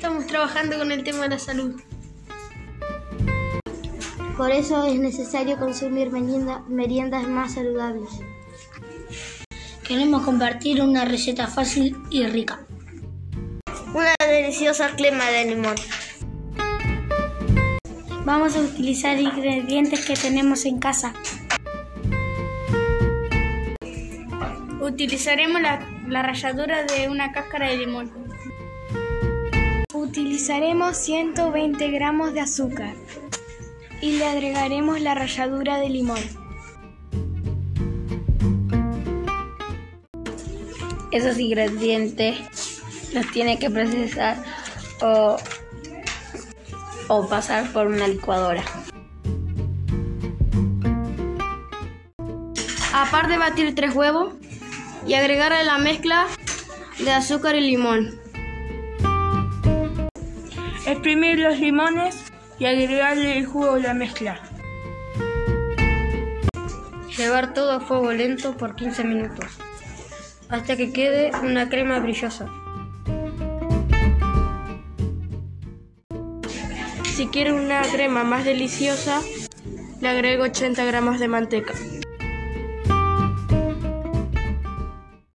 estamos trabajando con el tema de la salud. Por eso es necesario consumir merienda- meriendas más saludables. Queremos compartir una receta fácil y rica. Una deliciosa crema de limón. Vamos a utilizar ingredientes que tenemos en casa. Utilizaremos la, la ralladura de una cáscara de limón. Utilizaremos 120 gramos de azúcar y le agregaremos la ralladura de limón. Esos ingredientes los tiene que procesar o, o pasar por una licuadora. Aparte batir tres huevos y agregarle la mezcla de azúcar y limón. Exprimir los limones y agregarle el jugo de la mezcla. Llevar todo a fuego lento por 15 minutos hasta que quede una crema brillosa. Si quiere una crema más deliciosa, le agrego 80 gramos de manteca.